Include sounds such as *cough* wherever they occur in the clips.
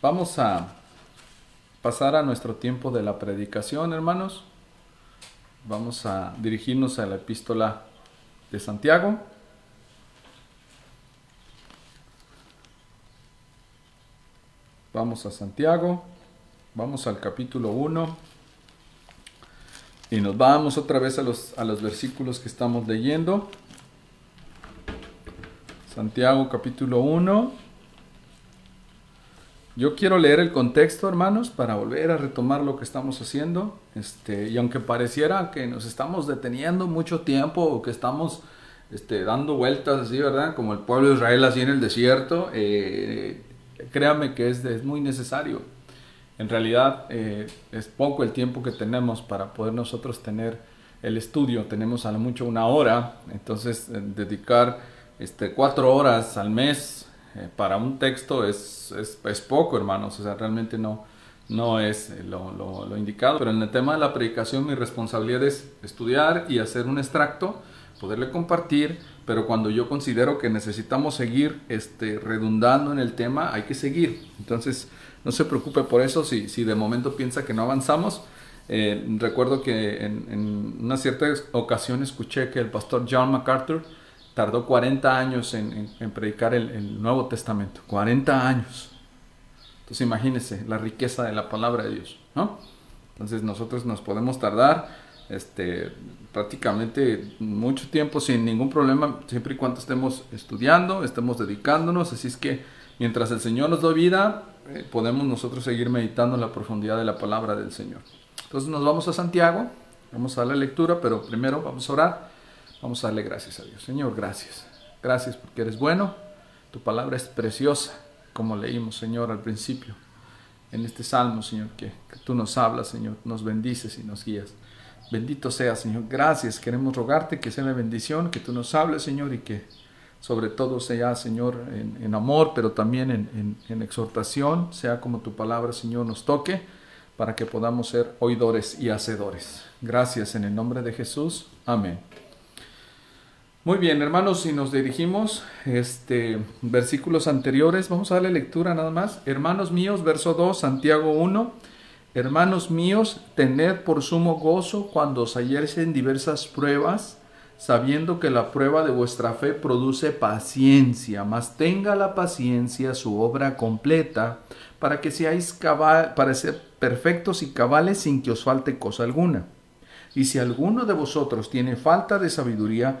Vamos a pasar a nuestro tiempo de la predicación, hermanos. Vamos a dirigirnos a la epístola de Santiago. Vamos a Santiago, vamos al capítulo 1 y nos vamos otra vez a los, a los versículos que estamos leyendo. Santiago capítulo 1. Yo quiero leer el contexto, hermanos, para volver a retomar lo que estamos haciendo. Este, y aunque pareciera que nos estamos deteniendo mucho tiempo o que estamos este, dando vueltas así, ¿verdad? Como el pueblo de Israel así en el desierto, eh, créame que es, muy necesario. En realidad eh, es poco el tiempo que tenemos para poder nosotros tener el estudio. Tenemos a lo mucho una hora, entonces eh, dedicar este, cuatro horas al mes eh, para un texto es, es, es, poco, hermanos. O sea, realmente no, no es lo, lo, lo, indicado. Pero en el tema de la predicación, mi responsabilidad es estudiar y hacer un extracto, poderle compartir. Pero cuando yo considero que necesitamos seguir este, redundando en el tema, hay que seguir. Entonces, no se preocupe por eso. Si, si de momento piensa que no avanzamos, eh, recuerdo que en, en una cierta ocasión escuché que el pastor John MacArthur tardó 40 años en, en, en predicar el, el, Nuevo Testamento. 40 años. Entonces imagínense la riqueza de la palabra de Dios. ¿no? Entonces nosotros nos podemos tardar este, prácticamente mucho tiempo sin ningún problema, siempre y cuando estemos estudiando, estemos dedicándonos. Así es que mientras el Señor nos da vida, eh, podemos nosotros seguir meditando en la profundidad de la palabra del Señor. Entonces nos vamos a Santiago, vamos a la lectura, pero primero vamos a orar. Vamos a darle gracias a Dios. Señor, gracias. Gracias porque eres bueno. Tu palabra es preciosa, como leímos, Señor, al principio. En este salmo, Señor, que, tú nos hablas, Señor, nos bendices y nos guías. Bendito sea, Señor. Gracias. Queremos rogarte que sea una bendición, que tú nos hables, Señor, y que sobre todo sea, Señor, en, amor, pero también en, en exhortación, sea como tu palabra, Señor, nos toque, para que podamos ser oidores y hacedores. Gracias en el nombre de Jesús. Amén. Muy bien, hermanos, si nos dirigimos, este, versículos anteriores, vamos a darle lectura nada más. Hermanos míos, verso 2, Santiago 1. Hermanos míos, tened por sumo gozo cuando os halléis en diversas pruebas, sabiendo que la prueba de vuestra fe produce paciencia, mas tenga la paciencia su obra completa, para que seáis cabal, para ser perfectos y cabales sin que os falte cosa alguna. Y si alguno de vosotros tiene falta de sabiduría,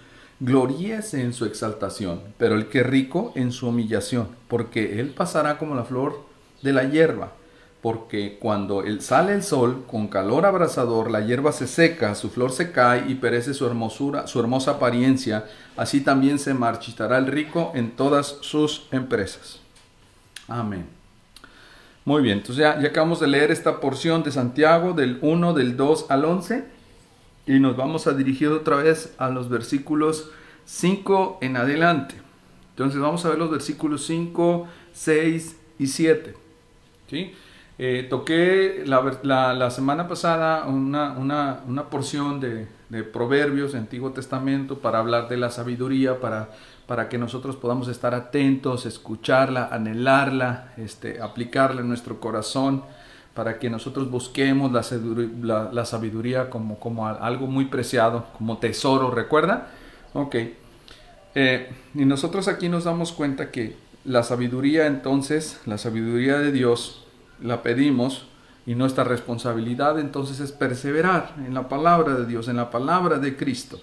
gloríese en su exaltación, pero el que rico en su humillación, porque él pasará como la flor de la hierba, porque cuando sale el sol con calor abrasador, la hierba se seca, su flor se cae y perece su hermosura, su hermosa apariencia, así también se marchitará el rico en todas sus empresas. Amén. Muy bien, entonces ya, ya acabamos de leer esta porción de Santiago del 1, del 2 al 11 y nos vamos a dirigir otra vez a los versículos 5 en adelante. Entonces vamos a ver los versículos 5, 6 y 7. ¿sí? Eh, toqué la, la, semana pasada una, una, una porción de, de, Proverbios, Antiguo Testamento, para hablar de la sabiduría, para, para que nosotros podamos estar atentos, escucharla, anhelarla, este, aplicarla en nuestro corazón para que nosotros busquemos la, sabiduría como, como, algo muy preciado, como tesoro, ¿recuerda? Ok. Eh, y nosotros aquí nos damos cuenta que la sabiduría entonces, la sabiduría de Dios, la pedimos y nuestra responsabilidad entonces es perseverar en la palabra de Dios, en la palabra de Cristo.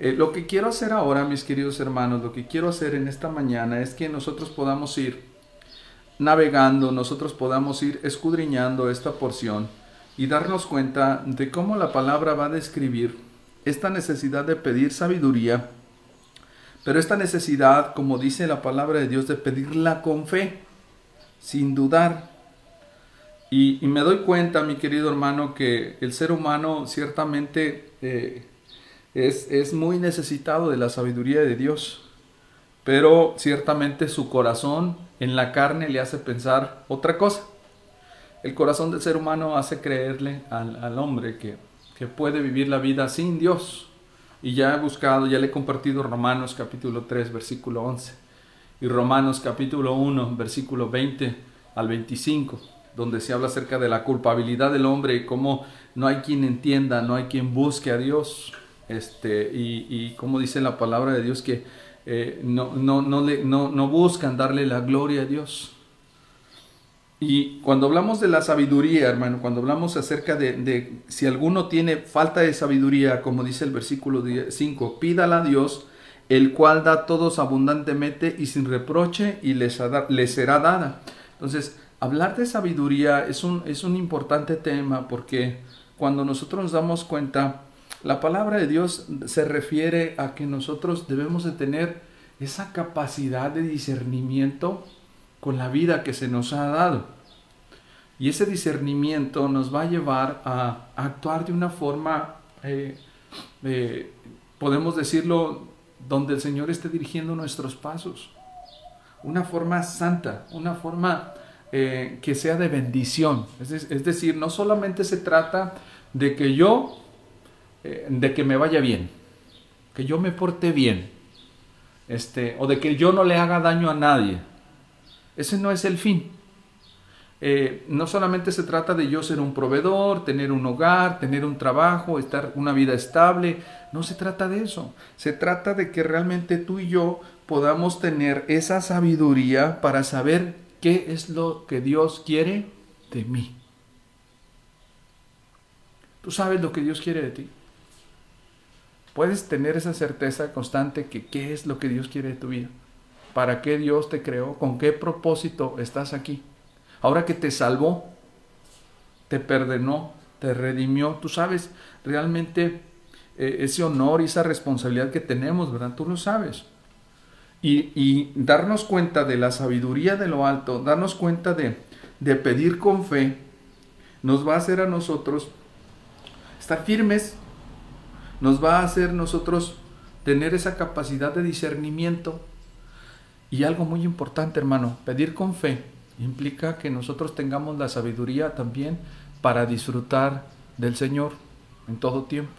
Eh, lo que quiero hacer ahora, mis queridos hermanos, lo que quiero hacer en esta mañana es que nosotros podamos ir navegando nosotros podamos ir escudriñando esta porción y darnos cuenta de cómo la palabra va a describir esta necesidad de pedir sabiduría, pero esta necesidad, como dice la palabra de Dios, de pedirla con fe, sin dudar. Y, me doy cuenta, mi querido hermano, que el ser humano ciertamente eh, es, es muy necesitado de la sabiduría de Dios, pero ciertamente su corazón en la carne le hace pensar otra cosa. El corazón del ser humano hace creerle al, hombre que, que, puede vivir la vida sin Dios. Y ya he buscado, ya le he compartido Romanos capítulo 3, versículo 11. Y Romanos capítulo 1, versículo 20 al 25 donde se habla acerca de la culpabilidad del hombre y cómo no hay quien entienda, no hay quien busque a Dios. Este, y, como dice la palabra de Dios, que eh, no, no, no, le, no, no buscan darle la gloria a Dios. Y cuando hablamos de la sabiduría, hermano, cuando hablamos acerca de, si alguno tiene falta de sabiduría, como dice el versículo 5, pídala a Dios, el cual da a todos abundantemente y sin reproche y les, les será dada. Entonces, hablar de sabiduría es un, es un importante tema porque cuando nosotros nos damos cuenta, la palabra de Dios se refiere a que nosotros debemos de tener esa capacidad de discernimiento con la vida que se nos ha dado. Y ese discernimiento nos va a llevar a, actuar de una forma, eh, eh, podemos decirlo, donde el Señor esté dirigiendo nuestros pasos. Una forma santa, una forma eh, que sea de bendición. Es, decir, no solamente se trata de que yo, eh, de que me vaya bien, que yo me porte bien, este, o de que yo no le haga daño a nadie. Ese no es el fin. Eh, no solamente se trata de yo ser un proveedor, tener un hogar, tener un trabajo, estar una vida estable. No se trata de eso. Se trata de que realmente tú y yo podamos tener esa sabiduría para saber qué es lo que Dios quiere de mí. Tú sabes lo que Dios quiere de ti. Puedes tener esa certeza constante que qué es lo que Dios quiere de tu vida. ¿Para qué Dios te creó? ¿Con qué propósito estás aquí? Ahora que te salvó, te perdonó, te redimió, tú sabes realmente eh, ese honor y esa responsabilidad que tenemos, ¿verdad? Tú lo sabes. Y, darnos cuenta de la sabiduría de lo alto, darnos cuenta de, de pedir con fe, nos va a hacer a nosotros estar firmes, nos va a hacer nosotros tener esa capacidad de discernimiento. Y algo muy importante, hermano, pedir con fe implica que nosotros tengamos la sabiduría también para disfrutar del Señor en todo tiempo.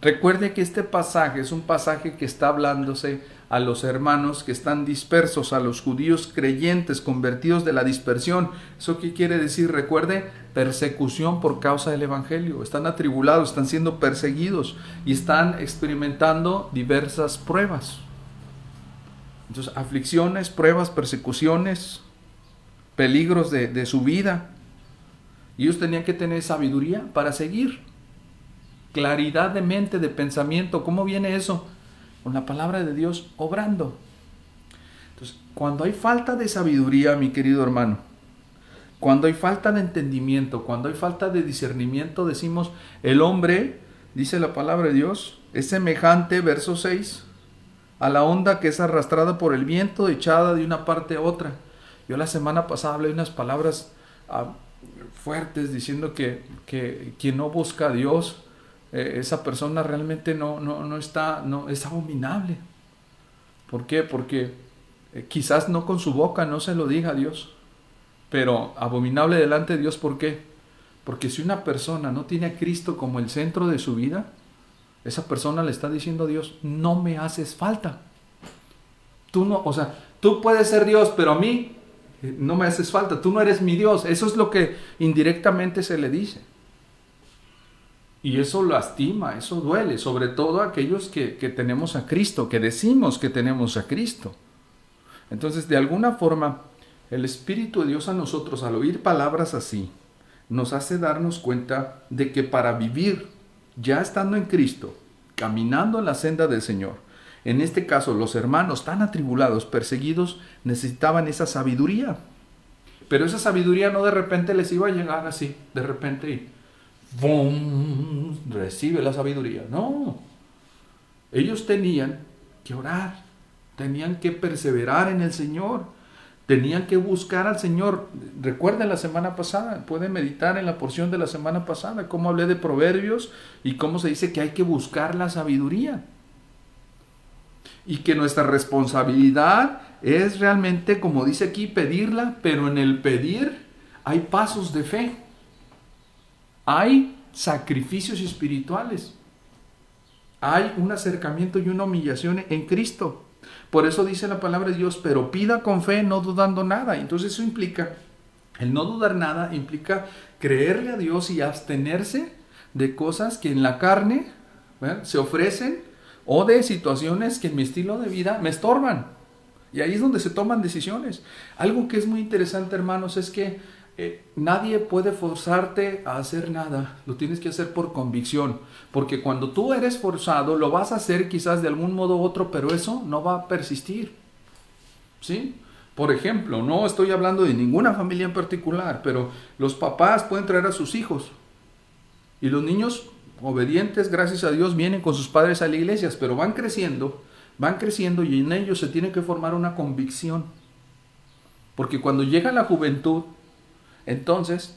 Recuerde que este pasaje es un pasaje que está hablándose a los hermanos que están dispersos, a los judíos creyentes convertidos de la dispersión. ¿Eso qué quiere decir? Recuerde, persecución por causa del Evangelio. Están atribulados, están siendo perseguidos y están experimentando diversas pruebas. Entonces, aflicciones, pruebas, persecuciones, peligros de, de su vida. Y ellos tenían que tener sabiduría para seguir. Claridad de mente, de pensamiento. ¿Cómo viene eso? con la palabra de Dios obrando. Entonces, cuando hay falta de sabiduría, mi querido hermano, cuando hay falta de entendimiento, cuando hay falta de discernimiento, decimos, el hombre, dice la palabra de Dios, es semejante, verso 6, a la onda que es arrastrada por el viento, echada de una parte a otra. Yo la semana pasada hablé unas palabras ah, fuertes diciendo que, que quien no busca a Dios eh, esa persona realmente no, no, está, no, es abominable. ¿Por qué? Porque eh, quizás no con su boca no se lo diga a Dios, pero abominable delante de Dios, ¿por qué? Porque si una persona no tiene a Cristo como el centro de su vida, esa persona le está diciendo a Dios, no me haces falta. Tú no, o sea, tú puedes ser Dios, pero a mí eh, no me haces falta, tú no eres mi Dios. Eso es lo que indirectamente se le dice. Y eso lastima, eso duele, sobre todo a aquellos que, tenemos a Cristo, que decimos que tenemos a Cristo. Entonces, de alguna forma, el Espíritu de Dios a nosotros, al oír palabras así, nos hace darnos cuenta de que para vivir ya estando en Cristo, caminando en la senda del Señor, en este caso los hermanos tan atribulados, perseguidos, necesitaban esa sabiduría. Pero esa sabiduría no de repente les iba a llegar así, de repente y ¡Bum! recibe la sabiduría. No, ellos tenían que orar, tenían que perseverar en el Señor, Tenían que buscar al Señor. Recuerden la semana pasada, pueden meditar en la porción de la semana pasada, cómo hablé de proverbios y cómo se dice que hay que buscar la sabiduría. Y que nuestra responsabilidad es realmente, como dice aquí, pedirla, pero en el pedir hay pasos de fe. Hay sacrificios espirituales. Hay un acercamiento y una humillación en Cristo. Por eso dice la palabra de Dios, pero pida con fe, no dudando nada. Entonces eso implica, el no dudar nada implica creerle a Dios y abstenerse de cosas que en la carne se ofrecen o de situaciones que en mi estilo de vida me estorban. Y ahí es donde se toman decisiones. Algo que es muy interesante, hermanos, es que eh, nadie puede forzarte a hacer nada, lo tienes que hacer por convicción, porque cuando tú eres forzado lo vas a hacer quizás de algún modo u otro, pero eso no va a persistir. ¿Sí? Por ejemplo, no estoy hablando de ninguna familia en particular, pero los papás pueden traer a sus hijos y los niños obedientes, gracias a Dios, vienen con sus padres a la iglesia, pero van creciendo, van creciendo y en ellos se tiene que formar una convicción. Porque cuando llega la juventud, entonces,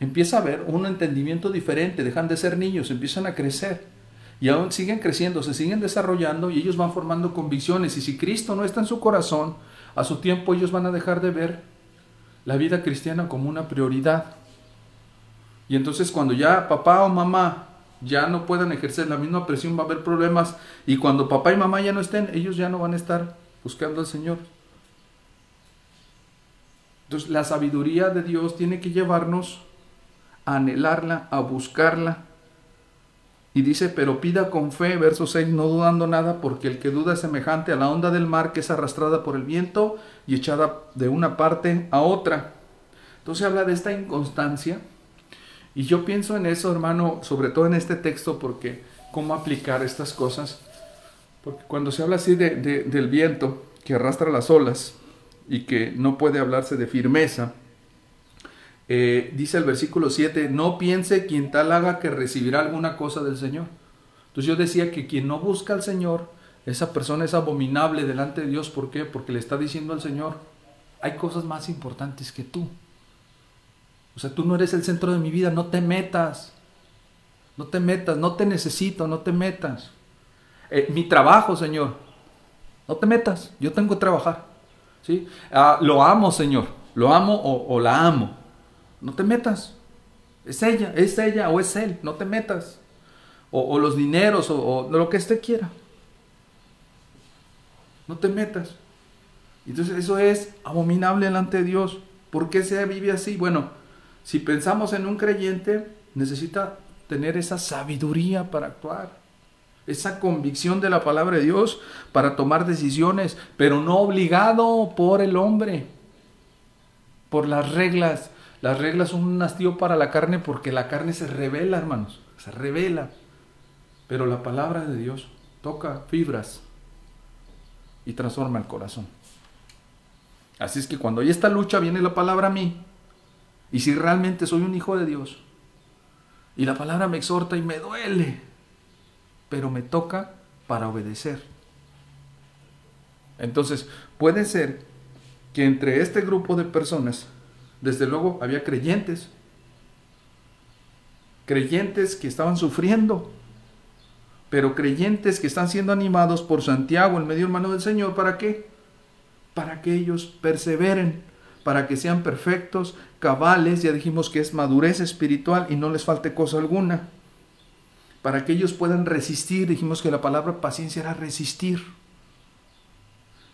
empieza a haber un entendimiento diferente, dejan de ser niños, empiezan a crecer y aún siguen creciendo, se siguen desarrollando y ellos van formando convicciones y si Cristo no está en su corazón, a su tiempo ellos van a dejar de ver la vida cristiana como una prioridad. Y entonces cuando ya papá o mamá ya no puedan ejercer la misma presión, va a haber problemas y cuando papá y mamá ya no estén, ellos ya no van a estar buscando al Señor. La sabiduría de Dios tiene que llevarnos a anhelarla, a buscarla. Y dice, pero pida con fe, verso 6, no dudando nada, porque el que duda es semejante a la onda del mar que es arrastrada por el viento y echada de una parte a otra. Entonces habla de esta inconstancia. Y yo pienso en eso, hermano, sobre todo en este texto, porque cómo aplicar estas cosas. Porque cuando se habla así de, del viento que arrastra las olas, y que no puede hablarse de firmeza. Eh, dice el versículo 7, no piense quien tal haga que recibirá alguna cosa del Señor. Entonces yo decía que quien no busca al Señor, esa persona es abominable delante de Dios. ¿Por qué? Porque le está diciendo al Señor, hay cosas más importantes que tú. O sea, tú no eres el centro de mi vida, no te metas. No te metas, no te necesito, no te metas. Eh, mi trabajo, Señor, no te metas, yo tengo que trabajar. ¿Sí? Ah, lo amo, Señor, lo amo o, la amo. No te metas. Es ella, es ella o es él, no te metas. O, los dineros o, o, lo que usted quiera. No te metas. Entonces eso es abominable delante de Dios. ¿Por qué se vive así? Bueno, si pensamos en un creyente, necesita tener esa sabiduría para actuar esa convicción de la palabra de Dios para tomar decisiones, pero no obligado por el hombre, por las reglas. Las reglas son un hastío para la carne porque la carne se revela, hermanos, se revela. Pero la palabra de Dios toca fibras y transforma el corazón. Así es que cuando hay esta lucha viene la palabra a mí. Y si realmente soy un hijo de Dios, y la palabra me exhorta y me duele, pero me toca para obedecer. Entonces, puede ser que entre este grupo de personas, desde luego había creyentes, creyentes que estaban sufriendo, pero creyentes que están siendo animados por Santiago, el medio hermano del Señor, ¿para qué? Para que ellos perseveren, para que sean perfectos, cabales, ya dijimos que es madurez espiritual y no les falte cosa alguna para que ellos puedan resistir. Dijimos que la palabra paciencia era resistir.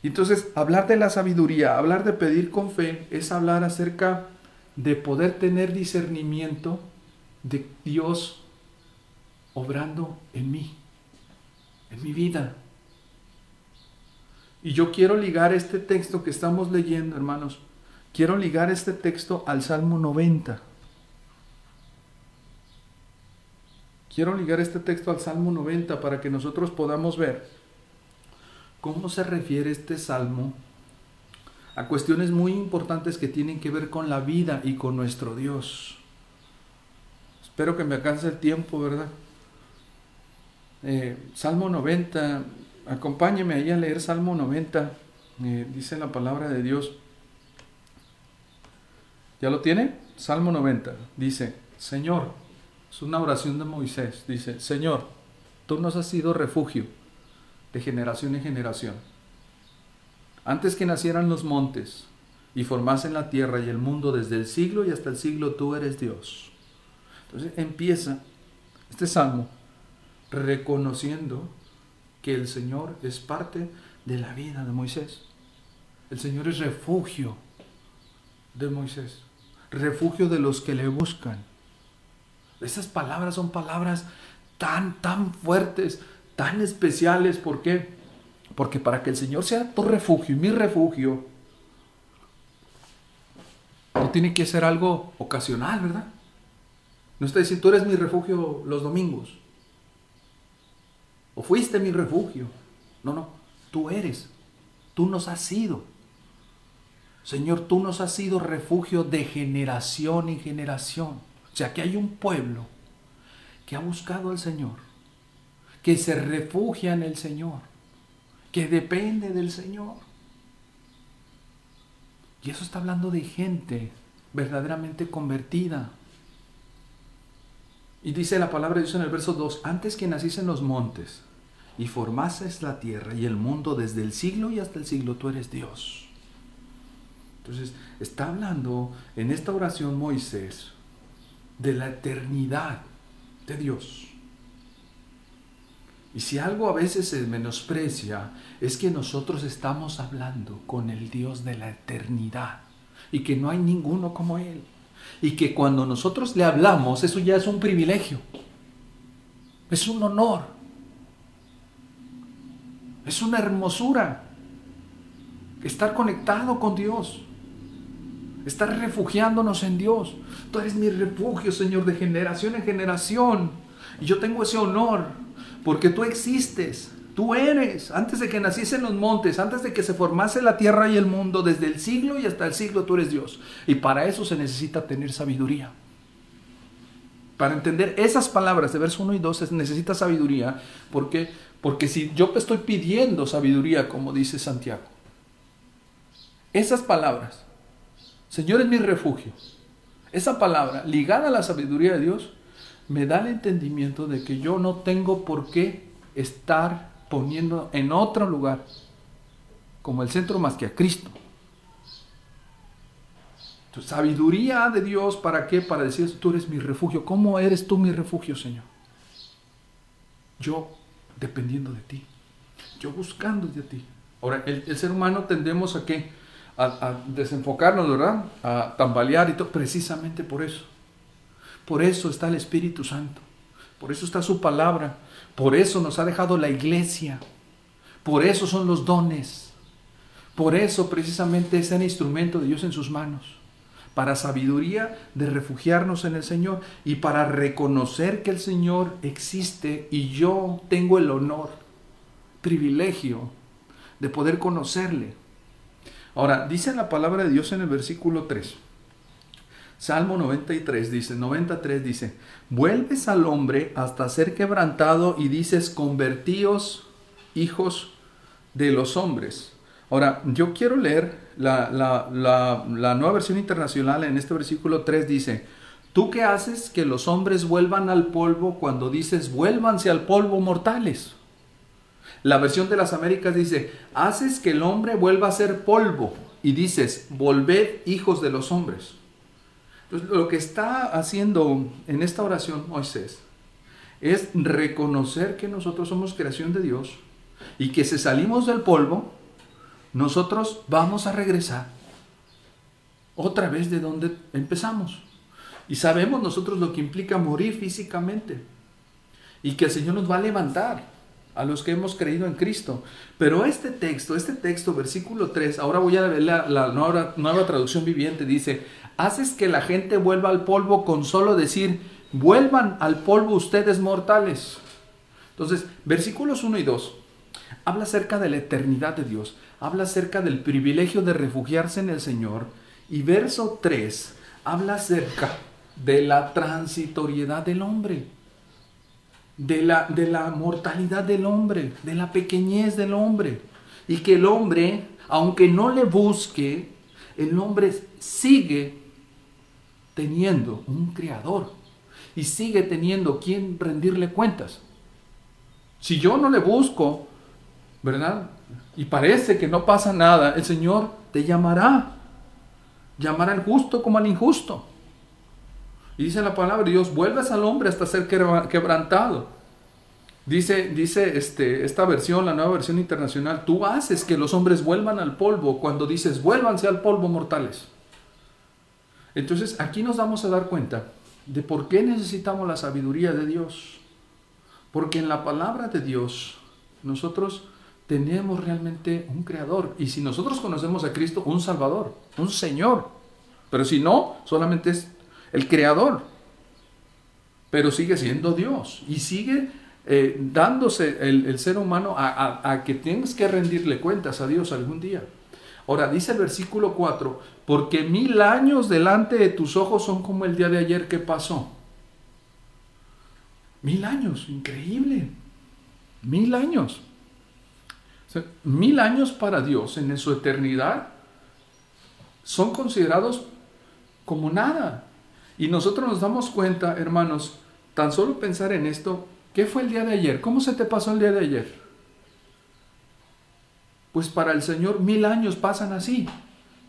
Entonces, hablar de la sabiduría, hablar de pedir con fe, es hablar acerca de poder tener discernimiento de Dios obrando en mí, en mi vida. Y yo quiero ligar este texto que estamos leyendo, hermanos, quiero ligar este texto al Salmo 90. Quiero ligar este texto al Salmo 90 para que nosotros podamos ver cómo se refiere este salmo a cuestiones muy importantes que tienen que ver con la vida y con nuestro Dios. Espero que me alcance el tiempo, ¿verdad? Eh, salmo 90, acompáñeme ahí a leer Salmo 90, eh, dice la palabra de Dios. ¿Ya lo tiene? Salmo 90. Dice, Señor, es una oración de Moisés. Dice, Señor, tú nos has sido refugio de generación en generación. Antes que nacieran los montes y formasen la tierra y el mundo desde el siglo y hasta el siglo, tú eres Dios. Entonces empieza este salmo reconociendo que el Señor es parte de la vida de Moisés. El Señor es refugio de Moisés, refugio de los que le buscan. Esas palabras son palabras tan, tan fuertes, tan especiales. ¿Por qué? Porque para que el Señor sea tu refugio y mi refugio, no tiene que ser algo ocasional, ¿verdad? No está diciendo, tú eres mi refugio los domingos. O fuiste mi refugio. No, no, tú eres. Tú nos has sido. Señor, tú nos has sido refugio de generación en generación. O sea, que hay un pueblo que ha buscado al Señor, que se refugia en el Señor, que depende del Señor. Y eso está hablando de gente verdaderamente convertida. Y dice la palabra de Dios en el verso 2, antes que naciesen los montes y formases la tierra y el mundo desde el siglo y hasta el siglo, tú eres Dios. Entonces, está hablando en esta oración Moisés de la eternidad de Dios. Y si algo a veces se menosprecia, es que nosotros estamos hablando con el Dios de la eternidad y que no hay ninguno como Él. Y que cuando nosotros le hablamos, eso ya es un privilegio, es un honor, es una hermosura estar conectado con Dios, estar refugiándonos en Dios. Tú eres mi refugio, Señor, de generación en generación. Y yo tengo ese honor porque tú existes. Tú eres, antes de que naciesen los montes, antes de que se formase la tierra y el mundo, desde el siglo y hasta el siglo tú eres Dios. Y para eso se necesita tener sabiduría. Para entender esas palabras de verso 1 y 2 se necesita sabiduría. ¿Por qué? Porque si yo estoy pidiendo sabiduría, como dice Santiago, esas palabras, Señor es mi refugio, esa palabra ligada a la sabiduría de Dios, me da el entendimiento de que yo no tengo por qué estar poniendo en otro lugar como el centro más que a Cristo. Tu sabiduría de Dios, ¿para qué? Para decir, tú eres mi refugio. ¿Cómo eres tú mi refugio, Señor? Yo dependiendo de ti. Yo buscando de ti. Ahora, el, ser humano tendemos a qué? A, desenfocarnos, ¿verdad? A tambalear y todo, precisamente por eso. Por eso está el Espíritu Santo. Por eso está su palabra. Por eso nos ha dejado la iglesia. Por eso son los dones. Por eso precisamente es el instrumento de Dios en sus manos. Para sabiduría de refugiarnos en el Señor y para reconocer que el Señor existe y yo tengo el honor, privilegio de poder conocerle. Ahora, dice la palabra de Dios en el versículo 3. Salmo 93 dice, 93 dice, vuelves al hombre hasta ser quebrantado y dices, convertíos hijos de los hombres. Ahora, yo quiero leer la, la, nueva versión internacional en este versículo 3 dice, ¿tú qué haces que los hombres vuelvan al polvo cuando dices, vuélvanse al polvo mortales? La versión de las Américas dice, haces que el hombre vuelva a ser polvo y dices, volved hijos de los hombres. Entonces, lo que está haciendo en esta oración Moisés es reconocer que nosotros somos creación de Dios y que si salimos del polvo, nosotros vamos a regresar otra vez de donde empezamos. Y sabemos nosotros lo que implica morir físicamente y que el Señor nos va a levantar a los que hemos creído en Cristo. Pero este texto, este texto, versículo 3, ahora voy a ver la, nueva, nueva traducción viviente, dice, haces que la gente vuelva al polvo con solo decir, vuelvan al polvo ustedes mortales. Entonces, versículos 1 y 2 habla acerca de la eternidad de Dios, habla acerca del privilegio de refugiarse en el Señor. Y verso 3 habla acerca de la transitoriedad del hombre, de la, de la mortalidad del hombre, de la pequeñez del hombre. Y que el hombre, aunque no le busque, el hombre sigue teniendo un creador y sigue teniendo quien rendirle cuentas. Si yo no le busco, ¿verdad? Y parece que no pasa nada, el Señor te llamará. Llamará al justo como al injusto. Y dice la palabra de Dios, vuelves al hombre hasta ser quebrantado. Dice, dice este, esta versión, la nueva versión internacional, tú haces que los hombres vuelvan al polvo cuando dices, vuélvanse al polvo mortales. Entonces aquí nos vamos a dar cuenta de por qué necesitamos la sabiduría de Dios. Porque en la palabra de Dios nosotros tenemos realmente un creador. Y si nosotros conocemos a Cristo, un Salvador, un Señor. Pero si no, solamente es el creador. Pero sigue siendo Dios. Y sigue eh, dándose el, ser humano a, que tienes que rendirle cuentas a Dios algún día. Ahora dice el versículo 4, porque mil años delante de tus ojos son como el día de ayer que pasó. Mil años, increíble. Mil años. mil años para Dios en su eternidad son considerados como nada. Y nosotros nos damos cuenta, hermanos, tan solo pensar en esto, ¿qué fue el día de ayer? ¿Cómo se te pasó el día de ayer? Pues para el Señor mil años pasan así.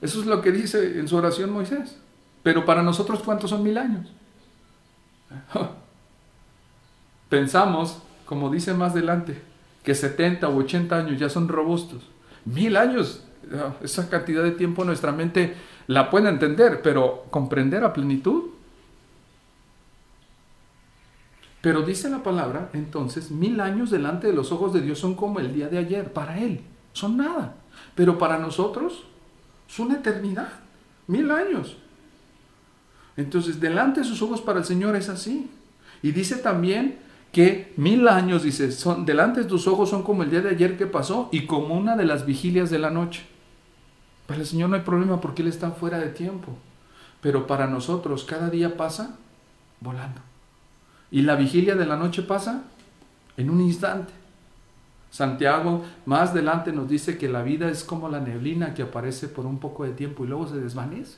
Eso es lo que dice en su oración Moisés. Pero para nosotros, ¿cuántos son mil años? *laughs* Pensamos, como dice más adelante, que 70 u 80 años ya son robustos. Mil años, esa cantidad de tiempo nuestra mente la puede entender, pero comprender a plenitud. Pero dice la palabra, entonces, mil años delante de los ojos de Dios son como el día de ayer para Él son nada. Pero para nosotros es una eternidad, mil años. Entonces, delante de sus ojos para el Señor es así. Y dice también que mil años, dice, son, delante de tus ojos son como el día de ayer que pasó y como una de las vigilias de la noche. Para el Señor no hay problema porque Él está fuera de tiempo. Pero para nosotros cada día pasa volando. Y la vigilia de la noche pasa en un instante. Santiago más adelante nos dice que la vida es como la neblina que aparece por un poco de tiempo y luego se desvanece.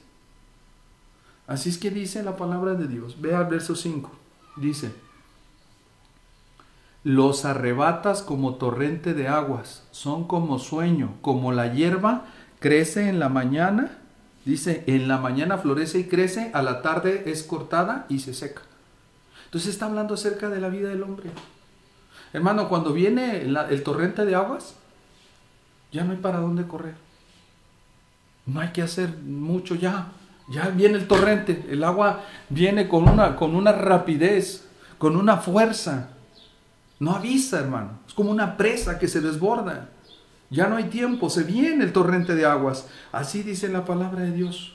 Así es que dice la palabra de Dios. Ve al verso 5. Dice, los arrebatas como torrente de aguas, son como sueño, como la hierba crece en la mañana. Dice, en la mañana florece y crece, a la tarde es cortada y se seca. Entonces está hablando acerca de la vida del hombre. Hermano, cuando viene el torrente de aguas, ya no hay para dónde correr. No hay que hacer mucho ya. Ya viene el torrente. El agua viene con una, con una rapidez, con una fuerza. No avisa, hermano. Es como una presa que se desborda. Ya no hay tiempo. Se viene el torrente de aguas. Así dice la palabra de Dios.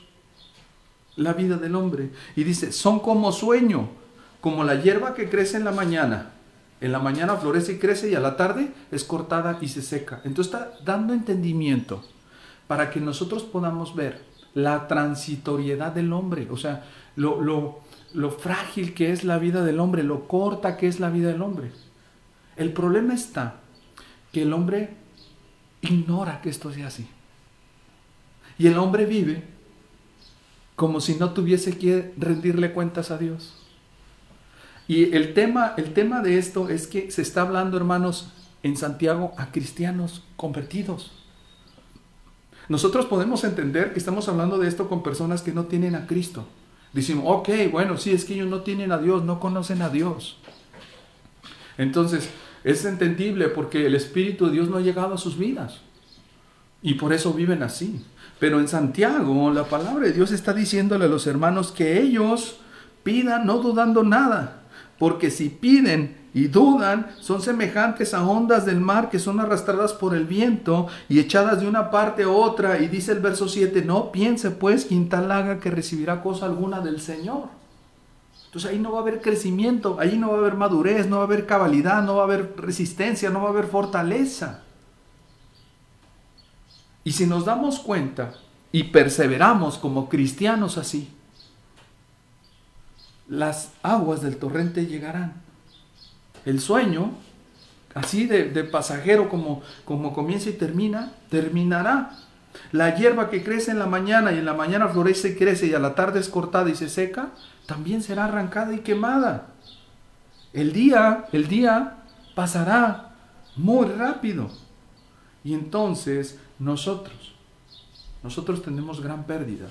La vida del hombre. Y dice, son como sueño, como la hierba que crece en la mañana en la mañana florece y crece y a la tarde es cortada y se seca. Entonces está dando entendimiento para que nosotros podamos ver la transitoriedad del hombre, o sea, lo, lo, frágil que es la vida del hombre, lo corta que es la vida del hombre. El problema está que el hombre ignora que esto sea así. Y el hombre vive como si no tuviese que rendirle cuentas a Dios. Y el tema, el tema de esto es que se está hablando, hermanos, en Santiago a cristianos convertidos. Nosotros podemos entender que estamos hablando de esto con personas que no tienen a Cristo. Decimos, ok, bueno, sí, es que ellos no tienen a Dios, no conocen a Dios. Entonces, es entendible porque el Espíritu de Dios no ha llegado a sus vidas. Y por eso viven así. Pero en Santiago, la palabra de Dios está diciéndole a los hermanos que ellos pidan no dudando nada porque si piden y dudan, son semejantes a ondas del mar que son arrastradas por el viento y echadas de una parte a otra. Y dice el verso 7, no piense pues quien tal haga que recibirá cosa alguna del Señor. Entonces ahí no va a haber crecimiento, ahí no va a haber madurez, no va a haber cabalidad, no va a haber resistencia, no va a haber fortaleza. Y si nos damos cuenta y perseveramos como cristianos así, las aguas del torrente llegarán. El sueño, así de, pasajero como, como comienza y termina, terminará. La hierba que crece en la mañana y en la mañana florece y crece y a la tarde es cortada y se seca, también será arrancada y quemada. El día, el día pasará muy rápido. Y entonces nosotros, nosotros tenemos gran pérdida.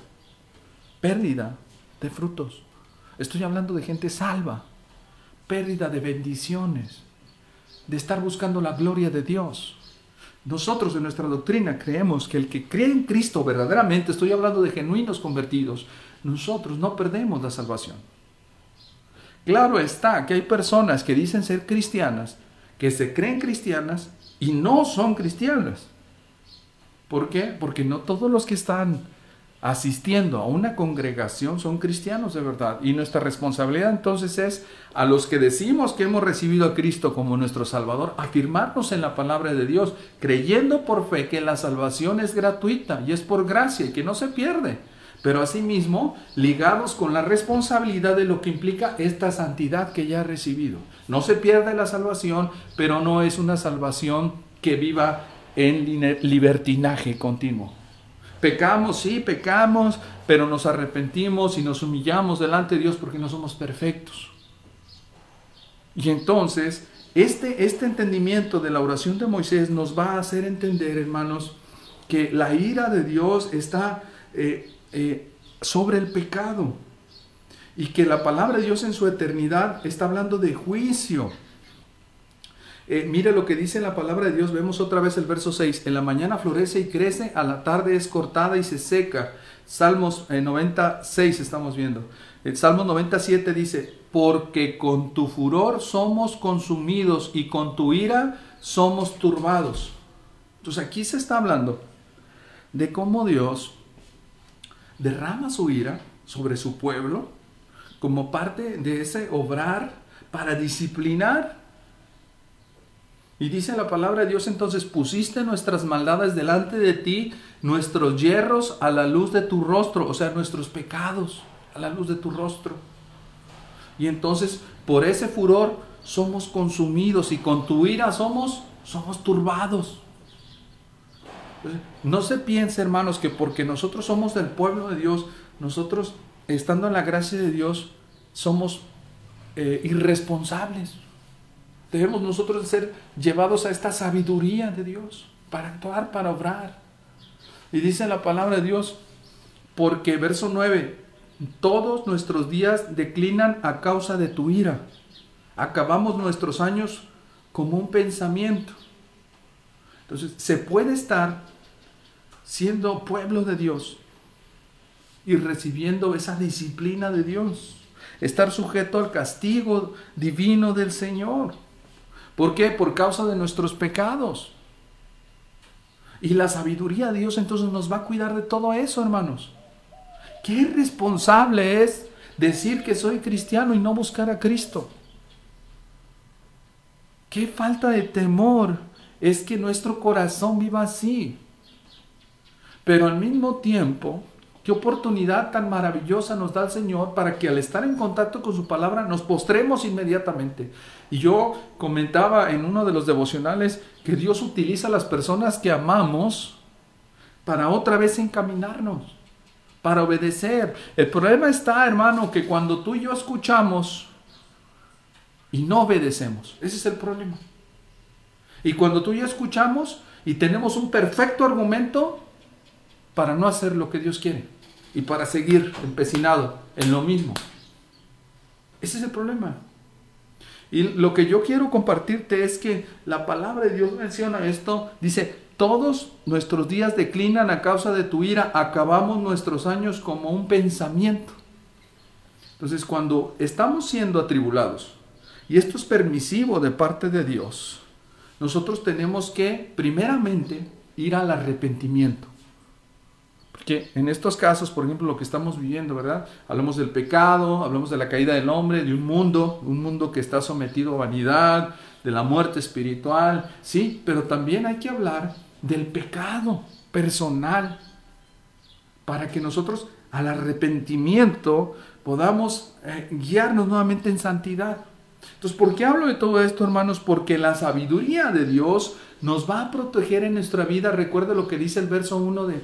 Pérdida de frutos. Estoy hablando de gente salva. Pérdida de bendiciones. De estar buscando la gloria de Dios. Nosotros en nuestra doctrina creemos que el que cree en Cristo verdaderamente, estoy hablando de genuinos convertidos, nosotros no perdemos la salvación. Claro está que hay personas que dicen ser cristianas, que se creen cristianas y no son cristianas. ¿Por qué? Porque no todos los que están asistiendo a una congregación son cristianos de verdad. Y nuestra responsabilidad entonces es a los que decimos que hemos recibido a Cristo como nuestro Salvador, afirmarnos en la palabra de Dios, creyendo por fe que la salvación es gratuita y es por gracia y que no se pierde. Pero asimismo, ligados con la responsabilidad de lo que implica esta santidad que ya ha recibido. No se pierde la salvación, pero no es una salvación que viva en libertinaje continuo. Pecamos, sí, pecamos, pero nos arrepentimos y nos humillamos delante de Dios porque no somos perfectos. Y entonces, este, este entendimiento de la oración de Moisés nos va a hacer entender, hermanos, que la ira de Dios está eh, eh, sobre el pecado y que la palabra de Dios en su eternidad está hablando de juicio. Eh, mire lo que dice la palabra de Dios, vemos otra vez el verso 6, en la mañana florece y crece, a la tarde es cortada y se seca. Salmos 96 eh, estamos viendo. El Salmo 97 dice, porque con tu furor somos consumidos y con tu ira somos turbados. Entonces aquí se está hablando de cómo Dios derrama su ira sobre su pueblo como parte de ese obrar para disciplinar y dice la palabra de Dios entonces, pusiste nuestras maldades delante de ti, nuestros hierros a la luz de tu rostro, o sea, nuestros pecados a la luz de tu rostro. Y entonces, por ese furor somos consumidos y con tu ira somos, somos turbados. No se piense, hermanos, que porque nosotros somos del pueblo de Dios, nosotros, estando en la gracia de Dios, somos eh, irresponsables. Debemos nosotros ser llevados a esta sabiduría de Dios para actuar, para obrar. Y dice la palabra de Dios, porque verso 9, todos nuestros días declinan a causa de tu ira. Acabamos nuestros años como un pensamiento. Entonces, se puede estar siendo pueblo de Dios y recibiendo esa disciplina de Dios. Estar sujeto al castigo divino del Señor. ¿Por qué? Por causa de nuestros pecados. Y la sabiduría de Dios entonces nos va a cuidar de todo eso, hermanos. Qué irresponsable es decir que soy cristiano y no buscar a Cristo. Qué falta de temor es que nuestro corazón viva así. Pero al mismo tiempo, Qué oportunidad tan maravillosa nos da el Señor para que al estar en contacto con su palabra nos postremos inmediatamente. Y yo comentaba en uno de los devocionales que Dios utiliza a las personas que amamos para otra vez encaminarnos, para obedecer. El problema está, hermano, que cuando tú y yo escuchamos y no obedecemos, ese es el problema. Y cuando tú y yo escuchamos y tenemos un perfecto argumento para no hacer lo que Dios quiere y para seguir empecinado en lo mismo. Ese es el problema. Y lo que yo quiero compartirte es que la palabra de Dios menciona esto, dice, todos nuestros días declinan a causa de tu ira, acabamos nuestros años como un pensamiento. Entonces, cuando estamos siendo atribulados, y esto es permisivo de parte de Dios, nosotros tenemos que primeramente ir al arrepentimiento que en estos casos, por ejemplo, lo que estamos viviendo, ¿verdad? Hablamos del pecado, hablamos de la caída del hombre, de un mundo, un mundo que está sometido a vanidad, de la muerte espiritual, sí, pero también hay que hablar del pecado personal para que nosotros al arrepentimiento podamos eh, guiarnos nuevamente en santidad. Entonces, ¿por qué hablo de todo esto, hermanos? Porque la sabiduría de Dios nos va a proteger en nuestra vida. Recuerda lo que dice el verso 1 de,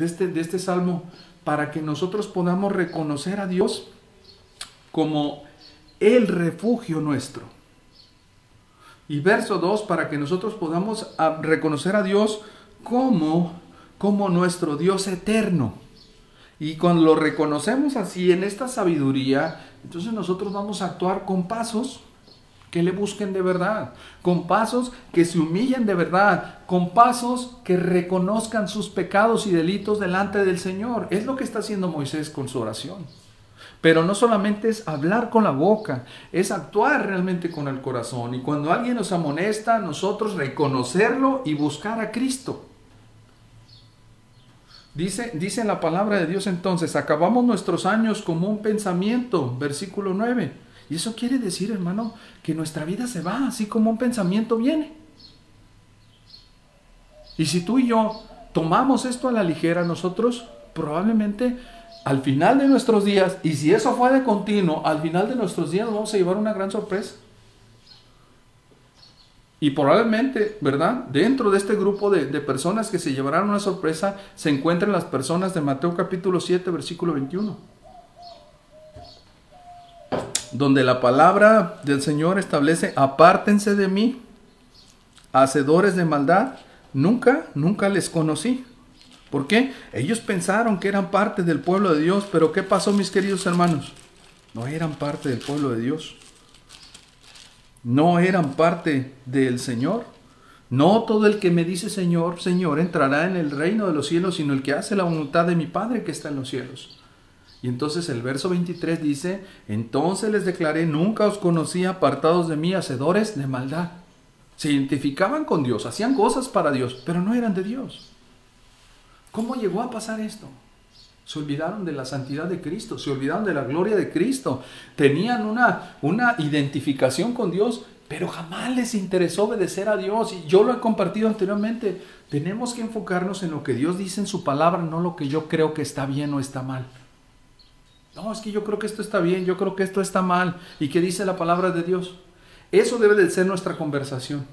este, de este salmo, para que nosotros podamos reconocer a Dios como el refugio nuestro. Y verso 2, para que nosotros podamos ah, reconocer a Dios como, como nuestro Dios eterno. Y cuando lo reconocemos así en esta sabiduría, entonces nosotros vamos a actuar con pasos que le busquen de verdad, con pasos que se humillen de verdad, con pasos que reconozcan sus pecados y delitos delante del Señor. Es lo que está haciendo Moisés con su oración. Pero no solamente es hablar con la boca, es actuar realmente con el corazón. Y cuando alguien nos amonesta, nosotros reconocerlo y buscar a Cristo. Dice, dice la palabra de Dios entonces, acabamos nuestros años como un pensamiento, versículo 9. Y eso quiere decir, hermano, que nuestra vida se va así como un pensamiento viene. Y si tú y yo tomamos esto a la ligera, nosotros probablemente al final de nuestros días, y si eso fue de continuo, al final de nuestros días nos vamos a llevar una gran sorpresa. Y probablemente, ¿verdad? Dentro de este grupo de, personas que se llevarán una sorpresa, se encuentran las personas de Mateo capítulo 7, versículo 21 donde la palabra del Señor establece, apártense de mí, hacedores de maldad, nunca, nunca les conocí. ¿Por qué? Ellos pensaron que eran parte del pueblo de Dios, pero ¿qué pasó mis queridos hermanos? No eran parte del pueblo de Dios. No eran parte del Señor. No todo el que me dice Señor, Señor, entrará en el reino de los cielos, sino el que hace la voluntad de mi Padre que está en los cielos. Y entonces el verso 23 dice, entonces les declaré, nunca os conocí apartados de mí, hacedores de maldad. Se identificaban con Dios, hacían cosas para Dios, pero no eran de Dios. ¿Cómo llegó a pasar esto? Se olvidaron de la santidad de Cristo, se olvidaron de la gloria de Cristo, tenían una, una identificación con Dios, pero jamás les interesó obedecer a Dios. Y yo lo he compartido anteriormente, tenemos que enfocarnos en lo que Dios dice en su palabra, no lo que yo creo que está bien o está mal. No, es que yo creo que esto está bien, yo creo que esto está mal. ¿Y qué dice la palabra de Dios? Eso debe de ser nuestra conversación.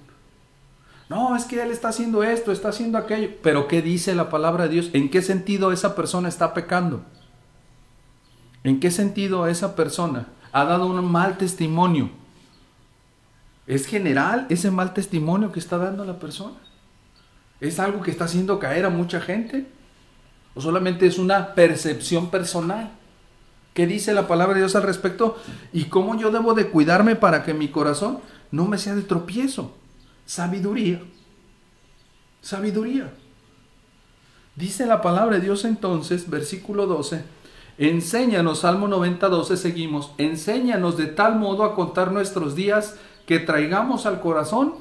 No, es que él está haciendo esto, está haciendo aquello. Pero ¿qué dice la palabra de Dios? ¿En qué sentido esa persona está pecando? ¿En qué sentido esa persona ha dado un mal testimonio? ¿Es general ese mal testimonio que está dando la persona? ¿Es algo que está haciendo caer a mucha gente? ¿O solamente es una percepción personal? ¿Qué dice la palabra de Dios al respecto? ¿Y cómo yo debo de cuidarme para que mi corazón no me sea de tropiezo? Sabiduría. Sabiduría. Dice la palabra de Dios entonces, versículo 12, enséñanos, Salmo 90, 12, seguimos, enséñanos de tal modo a contar nuestros días que traigamos al corazón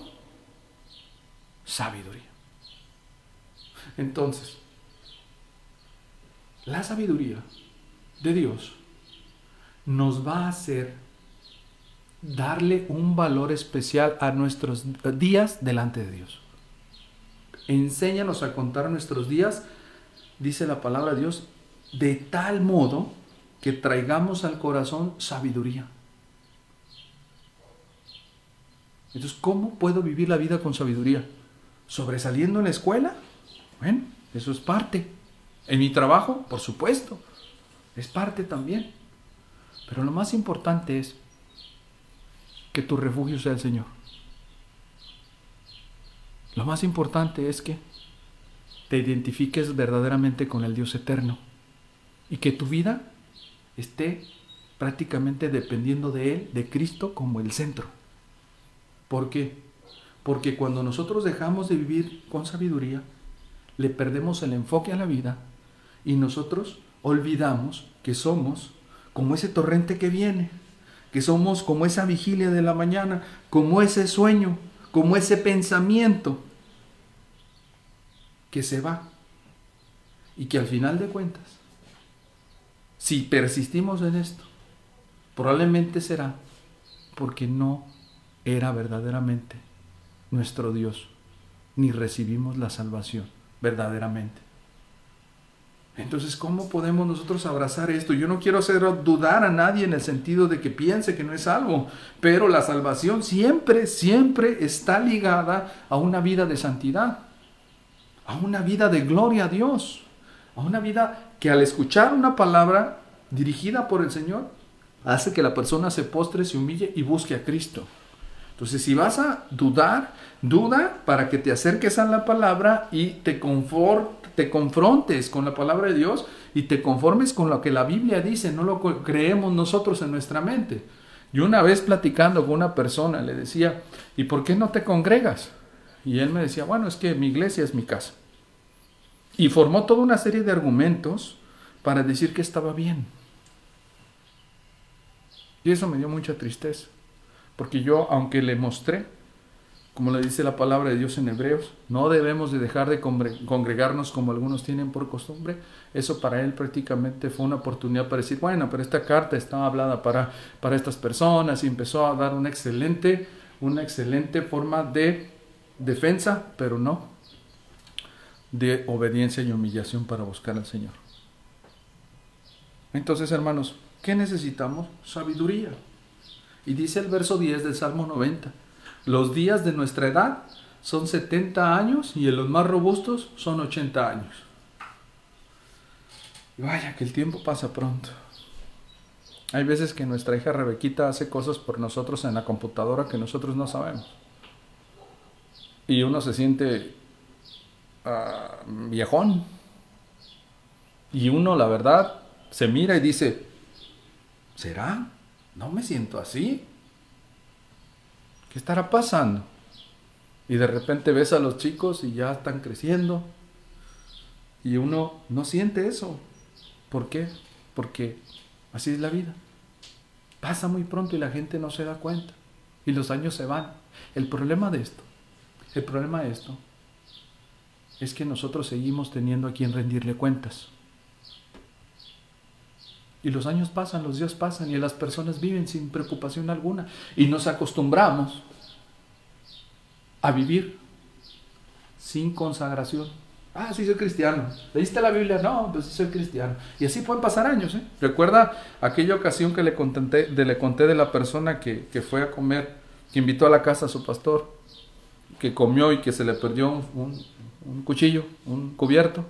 sabiduría. Entonces, la sabiduría de Dios nos va a hacer darle un valor especial a nuestros días delante de Dios. Enséñanos a contar nuestros días, dice la palabra de Dios, de tal modo que traigamos al corazón sabiduría. Entonces, ¿cómo puedo vivir la vida con sabiduría? ¿Sobresaliendo en la escuela? Bueno, eso es parte. En mi trabajo, por supuesto, es parte también. Pero lo más importante es que tu refugio sea el Señor. Lo más importante es que te identifiques verdaderamente con el Dios eterno y que tu vida esté prácticamente dependiendo de Él, de Cristo, como el centro. ¿Por qué? Porque cuando nosotros dejamos de vivir con sabiduría, le perdemos el enfoque a la vida y nosotros olvidamos que somos como ese torrente que viene, que somos como esa vigilia de la mañana, como ese sueño, como ese pensamiento que se va y que al final de cuentas, si persistimos en esto, probablemente será porque no era verdaderamente nuestro Dios, ni recibimos la salvación verdaderamente. Entonces, ¿cómo podemos nosotros abrazar esto? Yo no quiero hacer dudar a nadie en el sentido de que piense que no es salvo, pero la salvación siempre, siempre está ligada a una vida de santidad, a una vida de gloria a Dios, a una vida que al escuchar una palabra dirigida por el Señor, hace que la persona se postre, se humille y busque a Cristo. Entonces, si vas a dudar, duda para que te acerques a la palabra y te te confrontes con la palabra de Dios y te conformes con lo que la Biblia dice, no lo creemos nosotros en nuestra mente. Yo una vez platicando con una persona le decía, ¿y por qué no te congregas? Y él me decía, bueno, es que mi iglesia es mi casa. Y formó toda una serie de argumentos para decir que estaba bien. Y eso me dio mucha tristeza, porque yo, aunque le mostré como le dice la palabra de Dios en Hebreos, no debemos de dejar de congregarnos como algunos tienen por costumbre. Eso para él prácticamente fue una oportunidad para decir, bueno, pero esta carta estaba hablada para, para estas personas y empezó a dar una excelente, una excelente forma de defensa, pero no de obediencia y humillación para buscar al Señor. Entonces, hermanos, ¿qué necesitamos? Sabiduría. Y dice el verso 10 del Salmo 90 los días de nuestra edad son 70 años y en los más robustos son 80 años. Y vaya que el tiempo pasa pronto. Hay veces que nuestra hija Rebequita hace cosas por nosotros en la computadora que nosotros no sabemos. Y uno se siente ah, viejón. Y uno, la verdad, se mira y dice, ¿será? No me siento así. ¿Qué estará pasando? Y de repente ves a los chicos y ya están creciendo. Y uno no siente eso. ¿Por qué? Porque así es la vida. Pasa muy pronto y la gente no se da cuenta. Y los años se van. El problema de esto, el problema de esto, es que nosotros seguimos teniendo a quien rendirle cuentas. Y los años pasan, los días pasan y las personas viven sin preocupación alguna. Y nos acostumbramos a vivir sin consagración. Ah, sí, soy cristiano. ¿Leíste la Biblia? No, pues soy cristiano. Y así pueden pasar años. ¿eh? Recuerda aquella ocasión que le conté de, la persona que, fue a comer, que invitó a la casa a su pastor, que comió y que se le perdió un cuchillo, un cubierto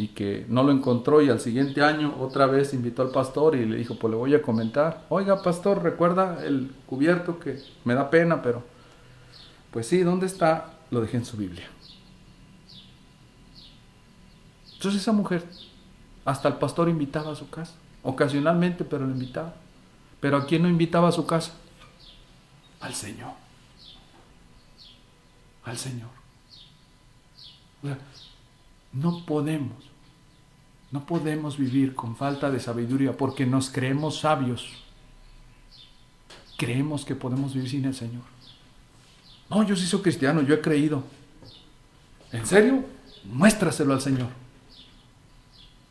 y que no lo encontró y al siguiente año otra vez invitó al pastor y le dijo, pues le voy a comentar, oiga pastor, recuerda el cubierto que me da pena, pero pues sí, ¿dónde está? Lo dejé en su Biblia. Entonces esa mujer, hasta el pastor invitaba a su casa, ocasionalmente, pero lo invitaba. Pero ¿a quién no invitaba a su casa? Al Señor. Al Señor. no podemos no podemos vivir con falta de sabiduría porque nos creemos sabios. Creemos que podemos vivir sin el Señor. No, yo sí soy cristiano, yo he creído. ¿En serio? Muéstraselo al Señor.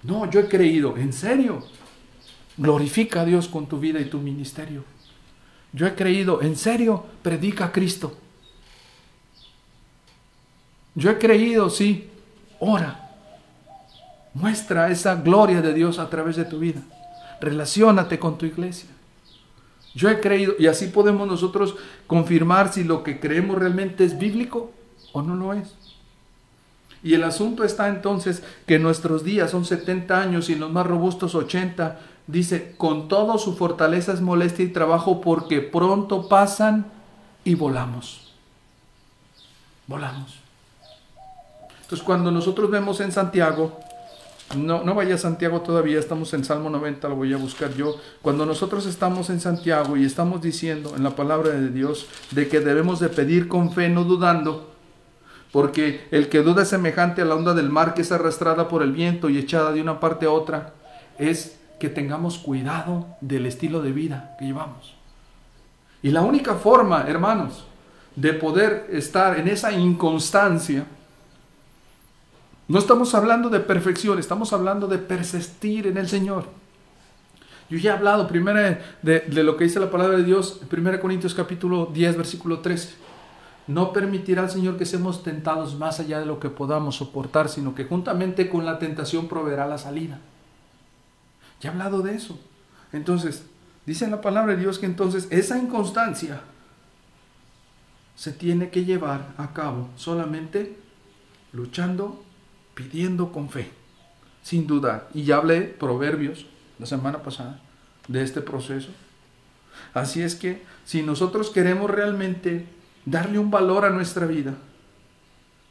No, yo he creído. ¿En serio? Glorifica a Dios con tu vida y tu ministerio. Yo he creído. ¿En serio? Predica a Cristo. Yo he creído, sí. Ora. Muestra esa gloria de Dios a través de tu vida. Relaciónate con tu iglesia. Yo he creído, y así podemos nosotros confirmar si lo que creemos realmente es bíblico o no lo es. Y el asunto está entonces que nuestros días son 70 años y los más robustos 80. Dice, con todo su fortaleza es molestia y trabajo porque pronto pasan y volamos. Volamos. Entonces cuando nosotros vemos en Santiago no, no vaya Santiago todavía, estamos en Salmo 90, lo voy a buscar yo. Cuando nosotros estamos en Santiago y estamos diciendo en la palabra de Dios de que debemos de pedir con fe, no dudando, porque el que duda es semejante a la onda del mar que es arrastrada por el viento y echada de una parte a otra, es que tengamos cuidado del estilo de vida que llevamos. Y la única forma, hermanos, de poder estar en esa inconstancia, no estamos hablando de perfección, estamos hablando de persistir en el Señor. Yo ya he hablado primero de, lo que dice la palabra de Dios en 1 Corintios capítulo 10, versículo 13. no permitirá al Señor que seamos tentados más allá de lo que podamos soportar, sino que juntamente con la tentación proveerá la salida. Ya he hablado de eso. Entonces, dice la palabra de Dios que entonces esa inconstancia se tiene que llevar a cabo solamente luchando, pidiendo con fe, sin duda. Y ya hablé proverbios la semana pasada de este proceso. Así es que si nosotros queremos realmente darle un valor a nuestra vida,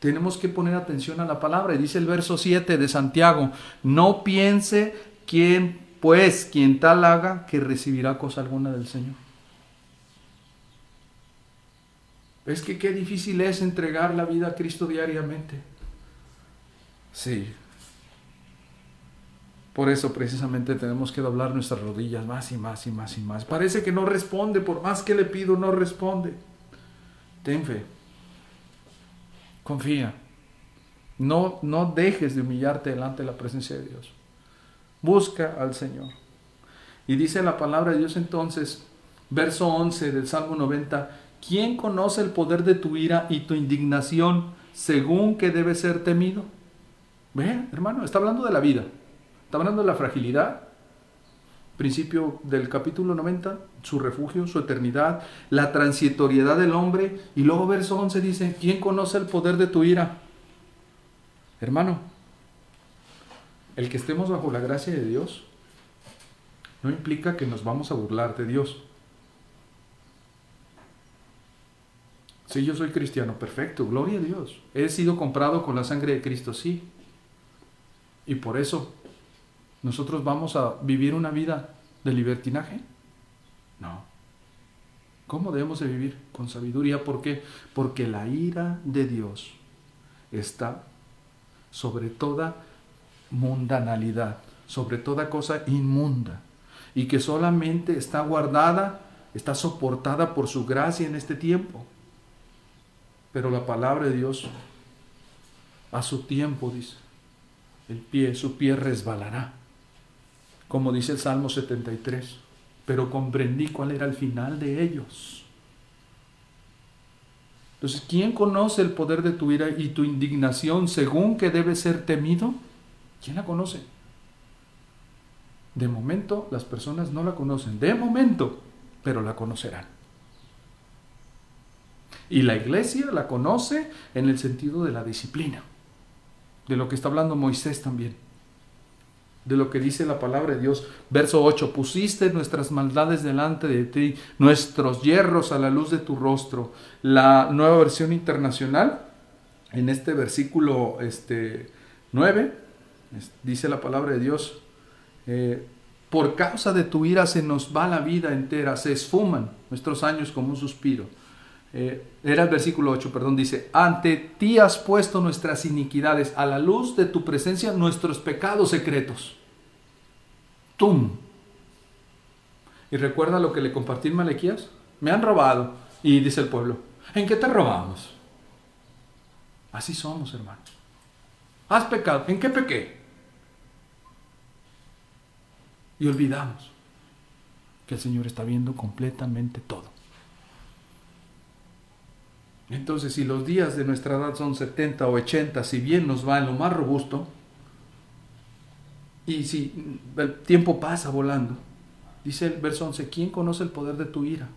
tenemos que poner atención a la palabra. Y dice el verso 7 de Santiago, no piense quien pues quien tal haga que recibirá cosa alguna del Señor. Es que qué difícil es entregar la vida a Cristo diariamente. Sí. Por eso precisamente tenemos que doblar nuestras rodillas más y más y más y más. Parece que no responde, por más que le pido, no responde. Ten fe. Confía. No, no dejes de humillarte delante de la presencia de Dios. Busca al Señor. Y dice la palabra de Dios entonces, verso 11 del Salmo 90, ¿quién conoce el poder de tu ira y tu indignación según que debe ser temido? Ve, hermano, está hablando de la vida, está hablando de la fragilidad, principio del capítulo 90, su refugio, su eternidad, la transitoriedad del hombre, y luego verso 11 dice, ¿quién conoce el poder de tu ira? Hermano, el que estemos bajo la gracia de Dios no implica que nos vamos a burlar de Dios. Si yo soy cristiano, perfecto, gloria a Dios. He sido comprado con la sangre de Cristo, sí. Y por eso, ¿nosotros vamos a vivir una vida de libertinaje? No. ¿Cómo debemos de vivir? Con sabiduría. ¿Por qué? Porque la ira de Dios está sobre toda mundanalidad, sobre toda cosa inmunda, y que solamente está guardada, está soportada por su gracia en este tiempo. Pero la palabra de Dios, a su tiempo, dice, el pie, su pie resbalará, como dice el Salmo 73, pero comprendí cuál era el final de ellos. Entonces, ¿quién conoce el poder de tu ira y tu indignación según que debe ser temido? ¿Quién la conoce? De momento las personas no la conocen, de momento, pero la conocerán. Y la iglesia la conoce en el sentido de la disciplina, de lo que está hablando Moisés también, de lo que dice la palabra de Dios. Verso 8, pusiste nuestras maldades delante de ti, nuestros hierros a la luz de tu rostro. La nueva versión internacional, en este versículo este, 9, dice la palabra de Dios, eh, por causa de tu ira se nos va la vida entera, se esfuman nuestros años como un suspiro. Eh, era el versículo 8, perdón, dice, ante ti has puesto nuestras iniquidades, a la luz de tu presencia nuestros pecados secretos. ¡Tum! Y recuerda lo que le compartí en Malequías, me han robado. Y dice el pueblo, ¿en qué te robamos? Así somos, hermano. Has pecado. ¿En qué pequé? Y olvidamos que el Señor está viendo completamente todo. Entonces, si los días de nuestra edad son 70 o 80, si bien nos va en lo más robusto, y si el tiempo pasa volando, dice el verso 11, ¿quién conoce el poder de tu ira?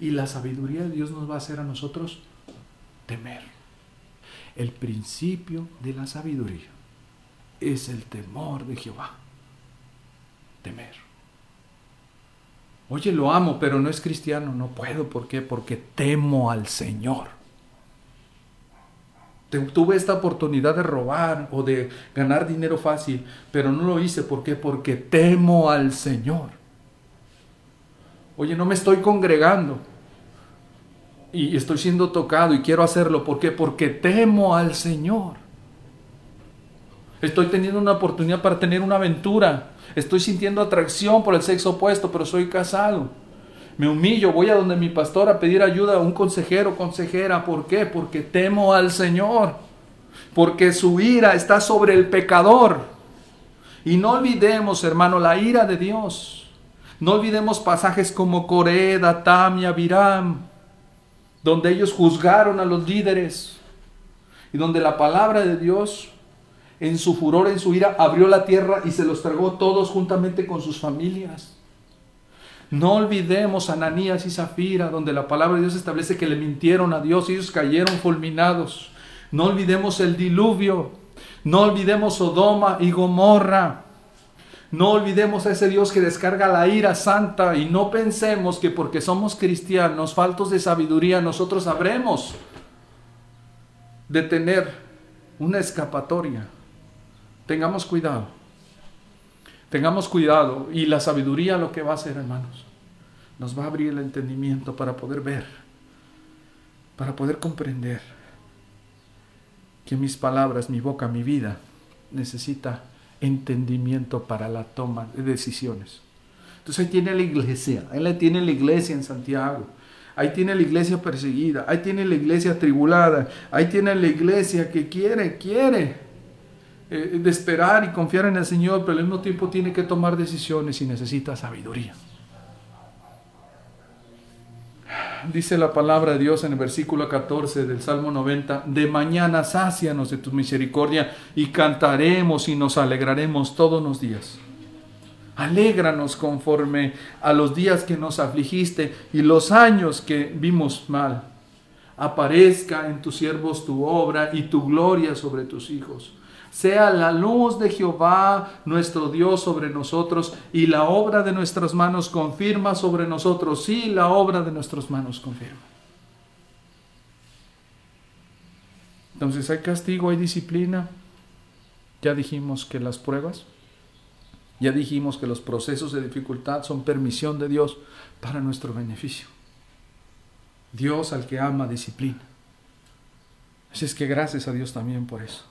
Y la sabiduría de Dios nos va a hacer a nosotros temer. El principio de la sabiduría es el temor de Jehová temer. Oye, lo amo, pero no es cristiano. No puedo. ¿Por qué? Porque temo al Señor. Tuve esta oportunidad de robar o de ganar dinero fácil, pero no lo hice. ¿Por qué? Porque temo al Señor. Oye, no me estoy congregando y estoy siendo tocado y quiero hacerlo. ¿Por qué? Porque temo al Señor. Estoy teniendo una oportunidad para tener una aventura Estoy sintiendo atracción por el sexo opuesto, pero soy casado. Me humillo, voy a donde mi pastor a pedir ayuda a un consejero, consejera. ¿Por qué? Porque temo al Señor. Porque su ira está sobre el pecador. Y no olvidemos, hermano, la ira de Dios. No olvidemos pasajes como Coré, Datam y Abiram. donde ellos juzgaron a los líderes y donde la palabra de Dios en su furor, en su ira, abrió la tierra y se los tragó todos juntamente con sus familias. No olvidemos Ananías y Zafira, donde la palabra de Dios establece que le mintieron a Dios y ellos cayeron fulminados. No olvidemos el diluvio. No olvidemos Sodoma y Gomorra. No olvidemos a ese Dios que descarga la ira santa y no pensemos que porque somos cristianos, faltos de sabiduría, nosotros sabremos de tener una escapatoria. Tengamos cuidado. Tengamos cuidado. Y la sabiduría lo que va a hacer, hermanos, nos va a abrir el entendimiento para poder ver, para poder comprender que mis palabras, mi boca, mi vida necesita entendimiento para la toma de decisiones. Entonces ahí tiene la iglesia, ahí tiene la iglesia en Santiago, ahí tiene la iglesia perseguida, ahí tiene la iglesia tribulada, ahí tiene la iglesia que quiere, quiere eh, de esperar y confiar en el Señor, pero al mismo tiempo tiene que tomar decisiones y necesita sabiduría. dice la palabra de Dios en el versículo 14 del Salmo 90, de mañana sácianos de tu misericordia y cantaremos y nos alegraremos todos los días. Alégranos conforme a los días que nos afligiste y los años que vimos mal. Aparezca en tus siervos tu obra y tu gloria sobre tus hijos sea la luz de Jehová nuestro Dios sobre nosotros y la obra de nuestras manos confirma sobre nosotros. Sí, la obra de nuestras manos confirma. Entonces hay castigo, hay disciplina. Ya dijimos que las pruebas, ya dijimos que los procesos de dificultad son permisión de Dios para nuestro beneficio. Dios al que ama disciplina. Así es que gracias a Dios también por eso.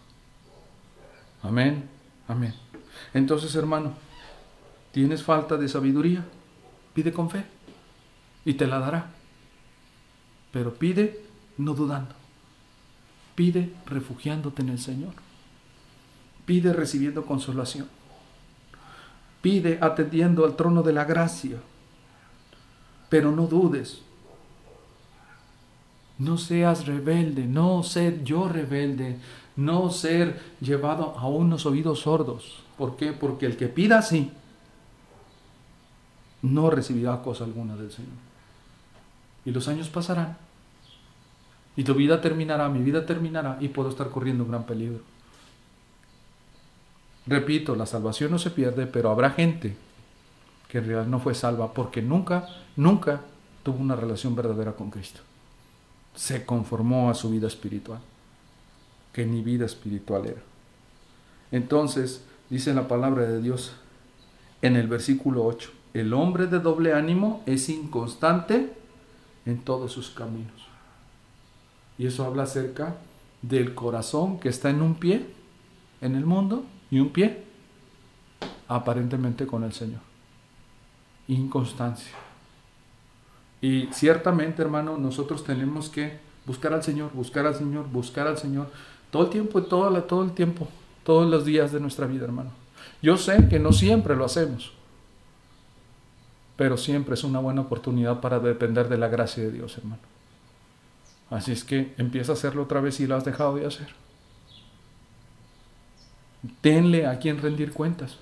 Amén, amén. Entonces, hermano, ¿tienes falta de sabiduría? Pide con fe y te la dará. Pero pide no dudando. Pide refugiándote en el Señor. Pide recibiendo consolación. Pide atendiendo al trono de la gracia. Pero no dudes. No seas rebelde, no ser yo rebelde, no ser llevado a unos oídos sordos. ¿Por qué? Porque el que pida así no recibirá cosa alguna del Señor. Y los años pasarán. Y tu vida terminará, mi vida terminará y puedo estar corriendo un gran peligro. Repito, la salvación no se pierde, pero habrá gente que en realidad no fue salva porque nunca, nunca tuvo una relación verdadera con Cristo. Se conformó a su vida espiritual que ni vida espiritual era. Entonces, dice la palabra de Dios en el versículo 8, el hombre de doble ánimo es inconstante en todos sus caminos. Y eso habla acerca del corazón que está en un pie en el mundo y un pie aparentemente con el Señor. Inconstancia. Y ciertamente, hermano, nosotros tenemos que buscar al Señor, buscar al Señor, buscar al Señor, todo el tiempo, todo, todo el tiempo, todos los días de nuestra vida, hermano. Yo sé que no siempre lo hacemos, pero siempre es una buena oportunidad para depender de la gracia de Dios, hermano. Así es que empieza a hacerlo otra vez y lo has dejado de hacer. Tenle a quien rendir cuentas.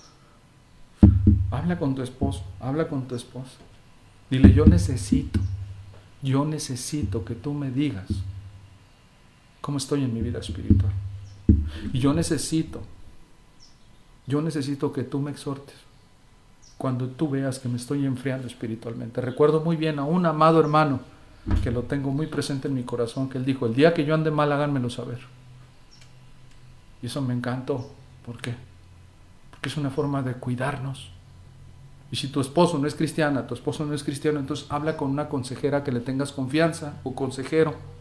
Habla con tu esposo, habla con tu esposa. Dile, yo necesito, yo necesito que tú me digas cómo estoy en mi vida espiritual. Y yo necesito, yo necesito que tú me exhortes cuando tú veas que me estoy enfriando espiritualmente. Recuerdo muy bien a un amado hermano que lo tengo muy presente en mi corazón, que él dijo, el día que yo ande mal, háganmelo saber. Y eso me encantó. ¿Por qué? Porque es una forma de cuidarnos. Y si tu esposo no es cristiana, tu esposo no es cristiano, entonces habla con una consejera que le tengas confianza o consejero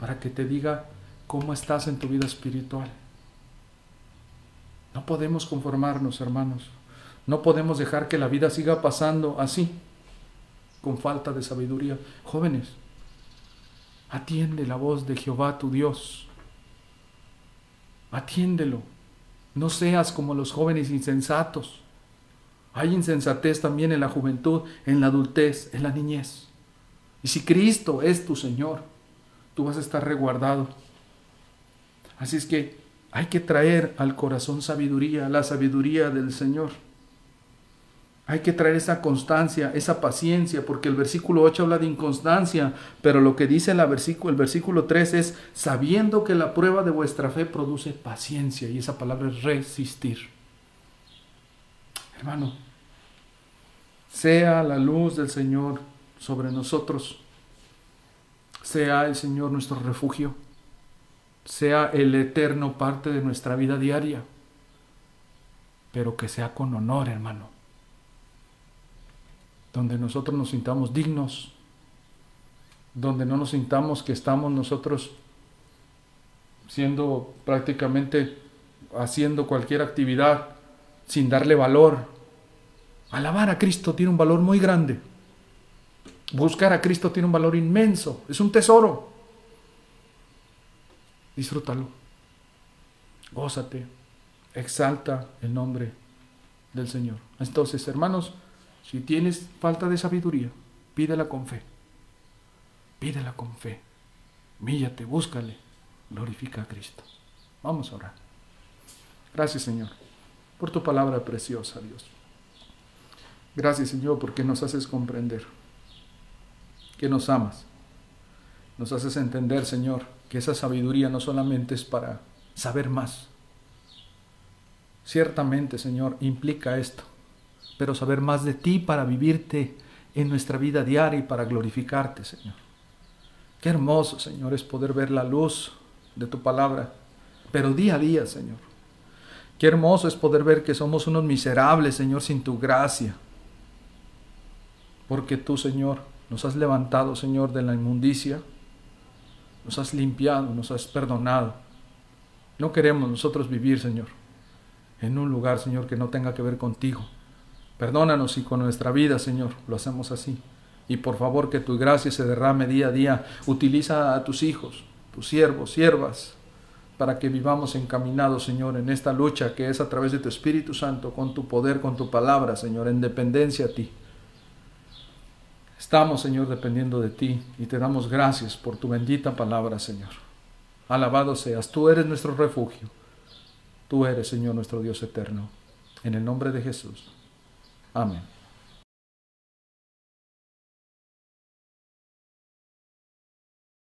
para que te diga cómo estás en tu vida espiritual. No podemos conformarnos, hermanos. No podemos dejar que la vida siga pasando así, con falta de sabiduría. Jóvenes, atiende la voz de Jehová tu Dios. Atiéndelo. No seas como los jóvenes insensatos. Hay insensatez también en la juventud, en la adultez, en la niñez. Y si Cristo es tu Señor, tú vas a estar reguardado. Así es que hay que traer al corazón sabiduría, la sabiduría del Señor. Hay que traer esa constancia, esa paciencia, porque el versículo 8 habla de inconstancia, pero lo que dice el versículo, el versículo 3 es, sabiendo que la prueba de vuestra fe produce paciencia, y esa palabra es resistir. Hermano, sea la luz del Señor sobre nosotros, sea el Señor nuestro refugio, sea el eterno parte de nuestra vida diaria, pero que sea con honor, hermano, donde nosotros nos sintamos dignos, donde no nos sintamos que estamos nosotros siendo prácticamente haciendo cualquier actividad sin darle valor. Alabar a Cristo tiene un valor muy grande. Buscar a Cristo tiene un valor inmenso, es un tesoro. Disfrútalo. Gózate. Exalta el nombre del Señor. Entonces, hermanos, si tienes falta de sabiduría, pídela con fe. Pídela con fe. Míllate, búscale. Glorifica a Cristo. Vamos a orar. Gracias, Señor, por tu palabra preciosa, Dios. Gracias, Señor, porque nos haces comprender que nos amas. Nos haces entender, Señor, que esa sabiduría no solamente es para saber más. Ciertamente, Señor, implica esto, pero saber más de ti para vivirte en nuestra vida diaria y para glorificarte, Señor. Qué hermoso, Señor, es poder ver la luz de tu palabra, pero día a día, Señor. Qué hermoso es poder ver que somos unos miserables, Señor, sin tu gracia. Porque tú, Señor, nos has levantado, Señor, de la inmundicia. Nos has limpiado, nos has perdonado. No queremos nosotros vivir, Señor, en un lugar, Señor, que no tenga que ver contigo. Perdónanos si con nuestra vida, Señor, lo hacemos así. Y por favor que tu gracia se derrame día a día. Utiliza a tus hijos, tus siervos, siervas, para que vivamos encaminados, Señor, en esta lucha que es a través de tu Espíritu Santo, con tu poder, con tu palabra, Señor, en dependencia a ti. Estamos, Señor, dependiendo de ti y te damos gracias por tu bendita palabra, Señor. Alabado seas, tú eres nuestro refugio. Tú eres, Señor, nuestro Dios eterno. En el nombre de Jesús. Amén.